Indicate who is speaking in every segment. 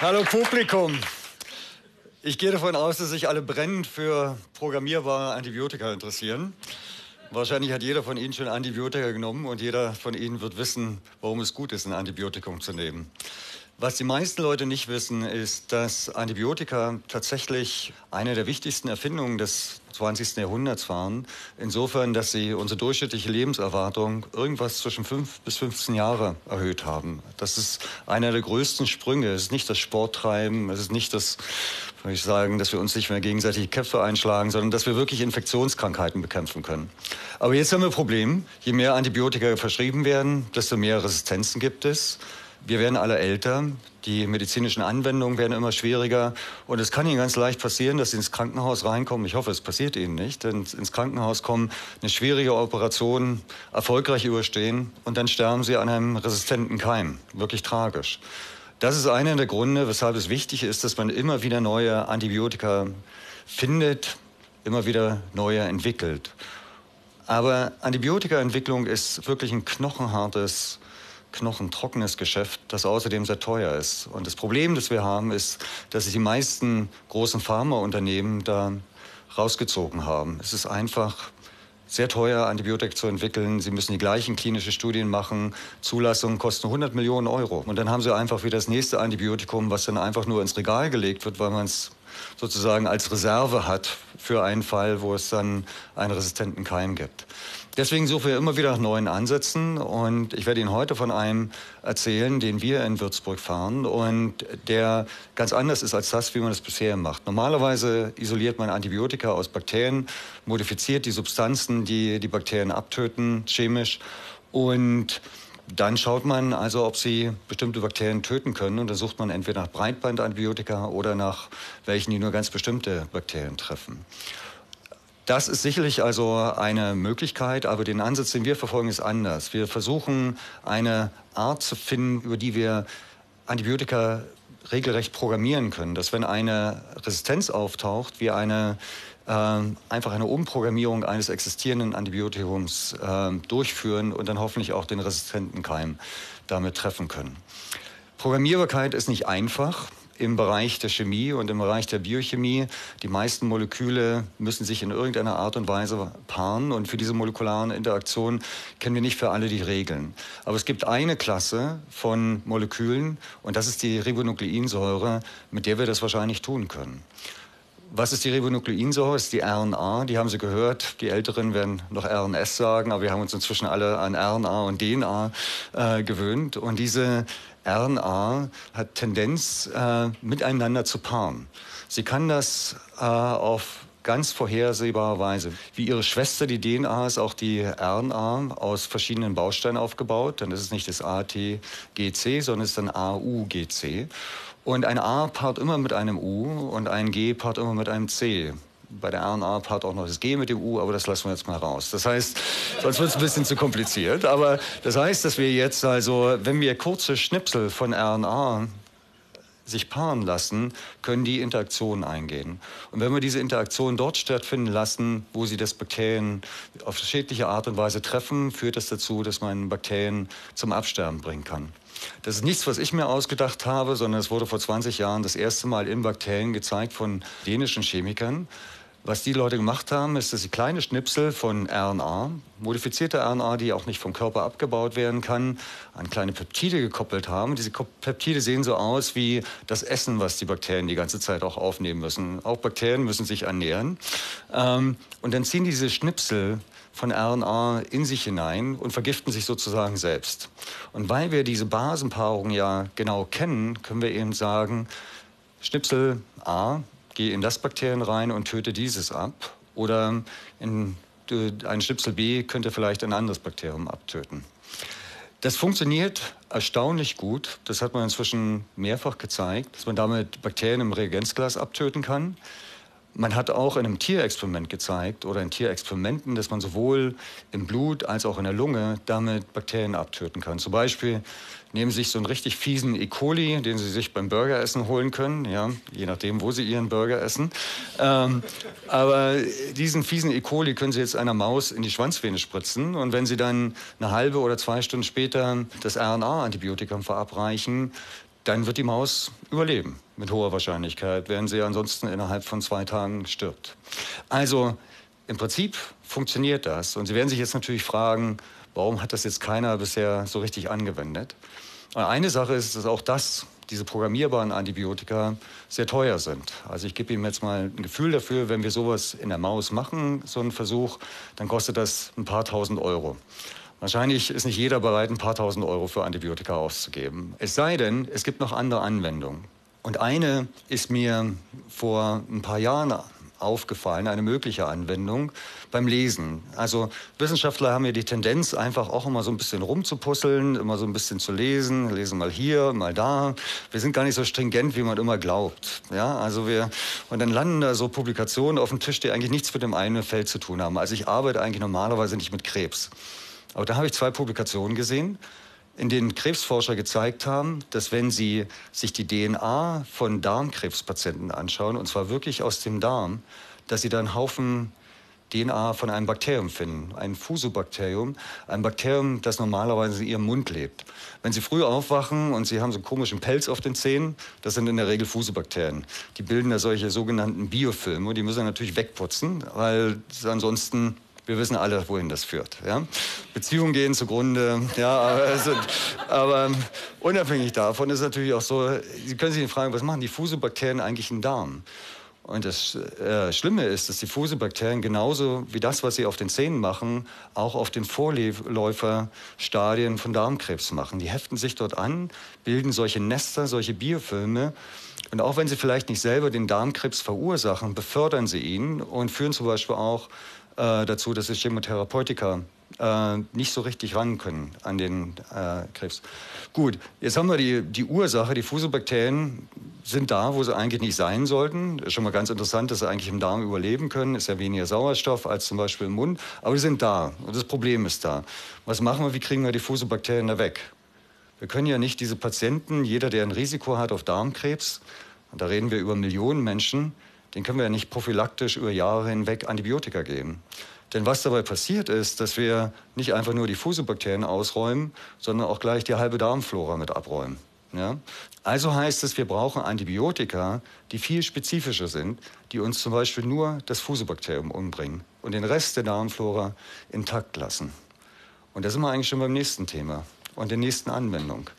Speaker 1: Hallo Publikum. Ich gehe davon aus, dass sich alle brennend für programmierbare Antibiotika interessieren. Wahrscheinlich hat jeder von Ihnen schon Antibiotika genommen und jeder von Ihnen wird wissen, warum es gut ist, ein Antibiotikum zu nehmen. Was die meisten Leute nicht wissen, ist, dass Antibiotika tatsächlich eine der wichtigsten Erfindungen des 20. Jahrhunderts waren. Insofern, dass sie unsere durchschnittliche Lebenserwartung irgendwas zwischen 5 bis 15 Jahre erhöht haben. Das ist einer der größten Sprünge. Es ist nicht das Sporttreiben, es ist nicht das, würde ich sagen, dass wir uns nicht mehr gegenseitig Köpfe einschlagen, sondern dass wir wirklich Infektionskrankheiten bekämpfen können. Aber jetzt haben wir ein Problem. Je mehr Antibiotika verschrieben werden, desto mehr Resistenzen gibt es. Wir werden alle älter, die medizinischen Anwendungen werden immer schwieriger und es kann Ihnen ganz leicht passieren, dass Sie ins Krankenhaus reinkommen. Ich hoffe, es passiert Ihnen nicht, denn ins Krankenhaus kommen, eine schwierige Operation erfolgreich überstehen und dann sterben Sie an einem resistenten Keim. Wirklich tragisch. Das ist einer der Gründe, weshalb es wichtig ist, dass man immer wieder neue Antibiotika findet, immer wieder neue entwickelt. Aber Antibiotikaentwicklung ist wirklich ein knochenhartes knochentrockenes Geschäft, das außerdem sehr teuer ist. Und das Problem, das wir haben, ist, dass sich die meisten großen Pharmaunternehmen da rausgezogen haben. Es ist einfach sehr teuer, Antibiotika zu entwickeln. Sie müssen die gleichen klinischen Studien machen. Zulassungen kosten 100 Millionen Euro. Und dann haben sie einfach wieder das nächste Antibiotikum, was dann einfach nur ins Regal gelegt wird, weil man es sozusagen als Reserve hat für einen Fall, wo es dann einen resistenten Keim gibt. Deswegen suchen wir immer wieder nach neuen Ansätzen und ich werde Ihnen heute von einem erzählen, den wir in Würzburg fahren und der ganz anders ist als das, wie man es bisher macht. Normalerweise isoliert man Antibiotika aus Bakterien, modifiziert die Substanzen, die die Bakterien abtöten, chemisch und dann schaut man also, ob sie bestimmte Bakterien töten können und dann sucht man entweder nach Breitbandantibiotika oder nach welchen, die nur ganz bestimmte Bakterien treffen. Das ist sicherlich also eine Möglichkeit, aber den Ansatz, den wir verfolgen, ist anders. Wir versuchen eine Art zu finden, über die wir Antibiotika regelrecht programmieren können, dass wenn eine Resistenz auftaucht, wir eine äh, einfach eine Umprogrammierung eines existierenden Antibiotikums äh, durchführen und dann hoffentlich auch den resistenten Keim damit treffen können. Programmierbarkeit ist nicht einfach im Bereich der Chemie und im Bereich der Biochemie. Die meisten Moleküle müssen sich in irgendeiner Art und Weise paaren und für diese molekularen Interaktionen kennen wir nicht für alle die Regeln. Aber es gibt eine Klasse von Molekülen und das ist die Ribonukleinsäure, mit der wir das wahrscheinlich tun können. Was ist die Ribonukleinsäure? Das ist die RNA. Die haben Sie gehört. Die Älteren werden noch RNS sagen, aber wir haben uns inzwischen alle an RNA und DNA äh, gewöhnt. Und diese RNA hat Tendenz, äh, miteinander zu paaren. Sie kann das äh, auf ganz vorhersehbare Weise. Wie ihre Schwester, die DNA, ist auch die RNA aus verschiedenen Bausteinen aufgebaut. Dann ist es nicht das ATGC, sondern es ist dann AUGC. Und ein A paart immer mit einem U und ein G paart immer mit einem C bei der RNA part auch noch das G mit dem U, aber das lassen wir jetzt mal raus. Das heißt, sonst wird es ein bisschen zu kompliziert. Aber das heißt, dass wir jetzt also, wenn wir kurze Schnipsel von RNA sich paaren lassen, können die Interaktionen eingehen. Und wenn wir diese Interaktionen dort stattfinden lassen, wo sie das Bakterien auf schädliche Art und Weise treffen, führt das dazu, dass man Bakterien zum Absterben bringen kann. Das ist nichts, was ich mir ausgedacht habe, sondern es wurde vor 20 Jahren das erste Mal in Bakterien gezeigt von dänischen Chemikern. Was die Leute gemacht haben, ist, dass sie kleine Schnipsel von RNA, modifizierte RNA, die auch nicht vom Körper abgebaut werden kann, an kleine Peptide gekoppelt haben. Diese Peptide sehen so aus wie das Essen, was die Bakterien die ganze Zeit auch aufnehmen müssen. Auch Bakterien müssen sich ernähren. Ähm, und dann ziehen diese Schnipsel von RNA in sich hinein und vergiften sich sozusagen selbst. Und weil wir diese Basenpaarung ja genau kennen, können wir eben sagen, Schnipsel A gehe in das Bakterium rein und töte dieses ab. Oder in, ein Schnipsel B könnte vielleicht ein anderes Bakterium abtöten. Das funktioniert erstaunlich gut. Das hat man inzwischen mehrfach gezeigt, dass man damit Bakterien im Reagenzglas abtöten kann. Man hat auch in einem Tierexperiment gezeigt oder in Tierexperimenten, dass man sowohl im Blut als auch in der Lunge damit Bakterien abtöten kann. Zum Beispiel nehmen Sie sich so einen richtig fiesen E. coli, den Sie sich beim Burgeressen holen können, ja, je nachdem, wo Sie Ihren Burger essen. Ähm, aber diesen fiesen E. coli können Sie jetzt einer Maus in die Schwanzvene spritzen und wenn Sie dann eine halbe oder zwei Stunden später das RNA-Antibiotikum verabreichen, dann wird die Maus überleben. Mit hoher Wahrscheinlichkeit, während sie ansonsten innerhalb von zwei Tagen stirbt. Also im Prinzip funktioniert das. Und Sie werden sich jetzt natürlich fragen, warum hat das jetzt keiner bisher so richtig angewendet? Und eine Sache ist, dass auch das, diese programmierbaren Antibiotika, sehr teuer sind. Also ich gebe Ihnen jetzt mal ein Gefühl dafür, wenn wir sowas in der Maus machen, so einen Versuch, dann kostet das ein paar tausend Euro. Wahrscheinlich ist nicht jeder bereit, ein paar tausend Euro für Antibiotika auszugeben. Es sei denn, es gibt noch andere Anwendungen. Und eine ist mir vor ein paar Jahren aufgefallen, eine mögliche Anwendung beim Lesen. Also Wissenschaftler haben ja die Tendenz, einfach auch immer so ein bisschen rumzupuzzeln, immer so ein bisschen zu lesen, lesen mal hier, mal da. Wir sind gar nicht so stringent, wie man immer glaubt. Ja, also wir, und dann landen da so Publikationen auf dem Tisch, die eigentlich nichts mit dem einen Feld zu tun haben. Also ich arbeite eigentlich normalerweise nicht mit Krebs. Aber da habe ich zwei Publikationen gesehen in denen Krebsforscher gezeigt haben, dass wenn sie sich die DNA von Darmkrebspatienten anschauen, und zwar wirklich aus dem Darm, dass sie da einen Haufen DNA von einem Bakterium finden, ein Fusobakterium, ein Bakterium, das normalerweise in ihrem Mund lebt. Wenn Sie früh aufwachen und Sie haben so einen komischen Pelz auf den Zähnen, das sind in der Regel Fusobakterien. Die bilden da solche sogenannten Biofilme, die müssen Sie natürlich wegputzen, weil ansonsten wir wissen alle, wohin das führt. Ja? Beziehungen gehen zugrunde. Ja, aber, also, aber unabhängig davon ist natürlich auch so, Sie können sich fragen, was machen die Fusobakterien eigentlich im Darm? Und das äh, Schlimme ist, dass die Fusobakterien genauso wie das, was sie auf den Zähnen machen, auch auf den Vorläuferstadien von Darmkrebs machen. Die heften sich dort an, bilden solche Nester, solche Biofilme. Und auch wenn sie vielleicht nicht selber den Darmkrebs verursachen, befördern sie ihn und führen zum Beispiel auch äh, dazu, dass die Chemotherapeutika äh, nicht so richtig ran können an den äh, Krebs. Gut, jetzt haben wir die, die Ursache, die Fusobakterien sind da, wo sie eigentlich nicht sein sollten. Ist schon mal ganz interessant, dass sie eigentlich im Darm überleben können. Ist ja weniger Sauerstoff als zum Beispiel im Mund. Aber die sind da und das Problem ist da. Was machen wir, wie kriegen wir die Fusobakterien da weg? Wir können ja nicht diese Patienten, jeder, der ein Risiko hat auf Darmkrebs, und da reden wir über Millionen Menschen, den können wir ja nicht prophylaktisch über Jahre hinweg Antibiotika geben. Denn was dabei passiert ist, dass wir nicht einfach nur die Fusobakterien ausräumen, sondern auch gleich die halbe Darmflora mit abräumen. Ja? Also heißt es, wir brauchen Antibiotika, die viel spezifischer sind, die uns zum Beispiel nur das Fusobakterium umbringen und den Rest der Darmflora intakt lassen. Und da sind wir eigentlich schon beim nächsten Thema und der nächsten Anwendung.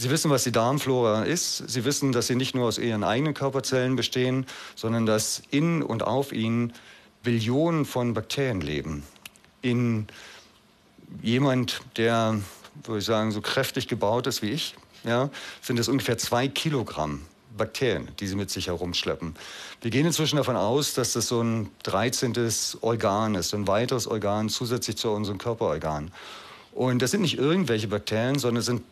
Speaker 1: Sie wissen, was die Darmflora ist. Sie wissen, dass sie nicht nur aus ihren eigenen Körperzellen bestehen, sondern dass in und auf ihnen Billionen von Bakterien leben. In jemand, der, würde ich sagen, so kräftig gebaut ist wie ich, ja, sind es ungefähr zwei Kilogramm Bakterien, die sie mit sich herumschleppen. Wir gehen inzwischen davon aus, dass das so ein 13. Organ ist, ein weiteres Organ zusätzlich zu unseren Körperorganen. Und das sind nicht irgendwelche Bakterien, sondern es sind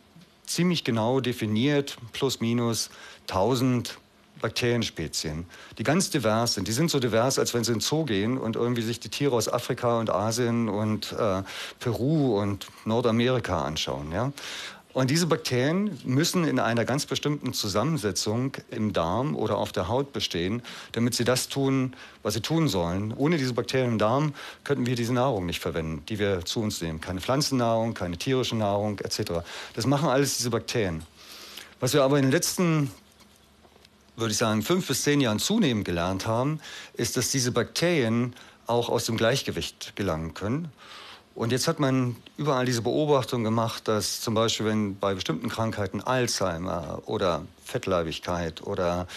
Speaker 1: ziemlich genau definiert, plus minus 1000 Bakterienspezien, die ganz divers sind. Die sind so divers, als wenn sie in den Zoo gehen und irgendwie sich die Tiere aus Afrika und Asien und äh, Peru und Nordamerika anschauen. Ja? Und diese Bakterien müssen in einer ganz bestimmten Zusammensetzung im Darm oder auf der Haut bestehen, damit sie das tun, was sie tun sollen. Ohne diese Bakterien im Darm könnten wir diese Nahrung nicht verwenden, die wir zu uns nehmen. Keine Pflanzennahrung, keine tierische Nahrung etc. Das machen alles diese Bakterien. Was wir aber in den letzten, würde ich sagen, fünf bis zehn Jahren zunehmend gelernt haben, ist, dass diese Bakterien auch aus dem Gleichgewicht gelangen können und jetzt hat man überall diese Beobachtung gemacht, dass zum Beispiel, wenn bei bestimmten Krankheiten Alzheimer oder Fettleibigkeit oder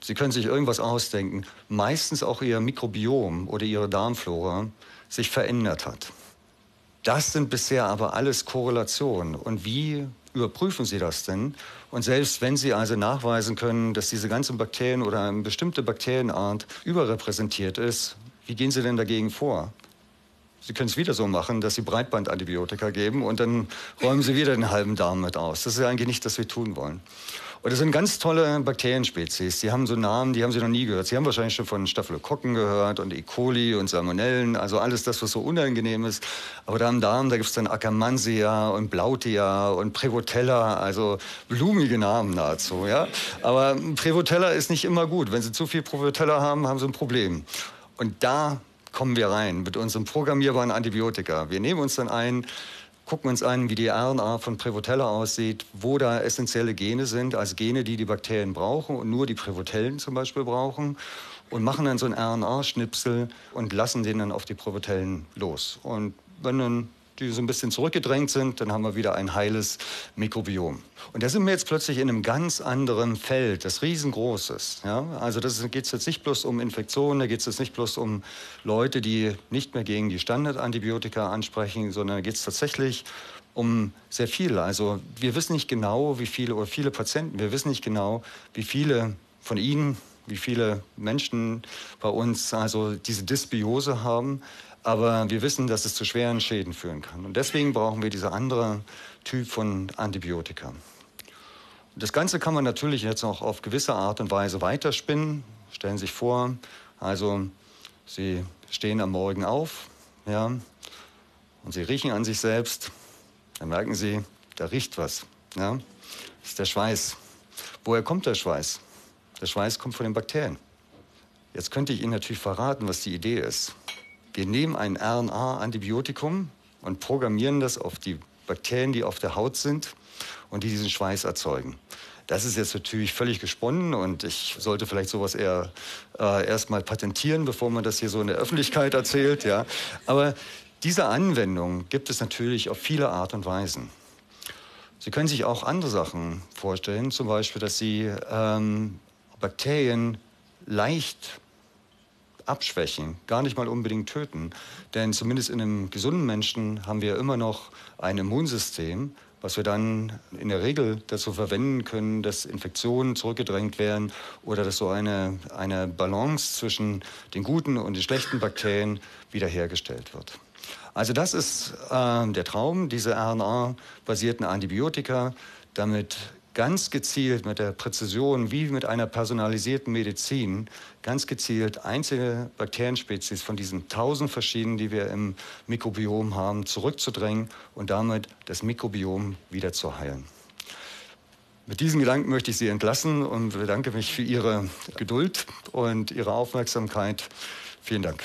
Speaker 1: Sie können sich irgendwas ausdenken, meistens auch Ihr Mikrobiom oder Ihre Darmflora sich verändert hat. Das sind bisher aber alles Korrelationen. Und wie überprüfen Sie das denn? Und selbst wenn Sie also nachweisen können, dass diese ganzen Bakterien oder eine bestimmte Bakterienart überrepräsentiert ist, wie gehen Sie denn dagegen vor? Sie können es wieder so machen, dass Sie Breitbandantibiotika geben und dann räumen Sie wieder den halben Darm mit aus. Das ist eigentlich nicht, was wir tun wollen. Und das sind ganz tolle Bakterienspezies. Die haben so Namen, die haben Sie noch nie gehört. Sie haben wahrscheinlich schon von Staphylokokken gehört und E. coli und Salmonellen, also alles das, was so unangenehm ist. Aber da im Darm, da gibt es dann Akkermansia und Blautia und Prevotella, also blumige Namen nahezu. Ja? Aber Prevotella ist nicht immer gut. Wenn Sie zu viel Prevotella haben, haben Sie ein Problem. Und da kommen wir rein mit unserem programmierbaren Antibiotika. Wir nehmen uns dann ein gucken uns an, wie die RNA von Prevotella aussieht, wo da essentielle Gene sind, also Gene, die die Bakterien brauchen und nur die Prevotellen zum Beispiel brauchen und machen dann so einen RNA-Schnipsel und lassen den dann auf die Prevotellen los. Und wenn dann die so ein bisschen zurückgedrängt sind, dann haben wir wieder ein heiles Mikrobiom. Und da sind wir jetzt plötzlich in einem ganz anderen Feld, das riesengroß ist. Ja? Also da geht es jetzt nicht bloß um Infektionen, da geht es jetzt nicht bloß um Leute, die nicht mehr gegen die Standardantibiotika ansprechen, sondern da geht es tatsächlich um sehr viele. Also wir wissen nicht genau, wie viele oder viele Patienten, wir wissen nicht genau, wie viele von ihnen, wie viele Menschen bei uns also diese Dysbiose haben. Aber wir wissen, dass es zu schweren Schäden führen kann. Und deswegen brauchen wir diese andere Typ von Antibiotika. Und das Ganze kann man natürlich jetzt auch auf gewisse Art und Weise weiterspinnen. Stellen Sie sich vor, also Sie stehen am Morgen auf, ja, und Sie riechen an sich selbst. Dann merken Sie, da riecht was. Ja, das ist der Schweiß. Woher kommt der Schweiß? Der Schweiß kommt von den Bakterien. Jetzt könnte ich Ihnen natürlich verraten, was die Idee ist. Wir nehmen ein RNA-Antibiotikum und programmieren das auf die Bakterien, die auf der Haut sind und die diesen Schweiß erzeugen. Das ist jetzt natürlich völlig gesponnen und ich sollte vielleicht sowas eher äh, erstmal patentieren, bevor man das hier so in der Öffentlichkeit erzählt. Ja. Aber diese Anwendung gibt es natürlich auf viele Art und Weisen. Sie können sich auch andere Sachen vorstellen, zum Beispiel, dass Sie ähm, Bakterien leicht abschwächen, gar nicht mal unbedingt töten. Denn zumindest in einem gesunden Menschen haben wir immer noch ein Immunsystem, was wir dann in der Regel dazu verwenden können, dass Infektionen zurückgedrängt werden oder dass so eine, eine Balance zwischen den guten und den schlechten Bakterien wiederhergestellt wird. Also das ist äh, der Traum, diese RNA-basierten Antibiotika. Damit ganz gezielt mit der Präzision wie mit einer personalisierten Medizin ganz gezielt einzelne Bakterienspezies von diesen tausend verschiedenen, die wir im Mikrobiom haben, zurückzudrängen und damit das Mikrobiom wieder zu heilen. Mit diesen Gedanken möchte ich Sie entlassen und bedanke mich für Ihre Geduld und Ihre Aufmerksamkeit. Vielen Dank.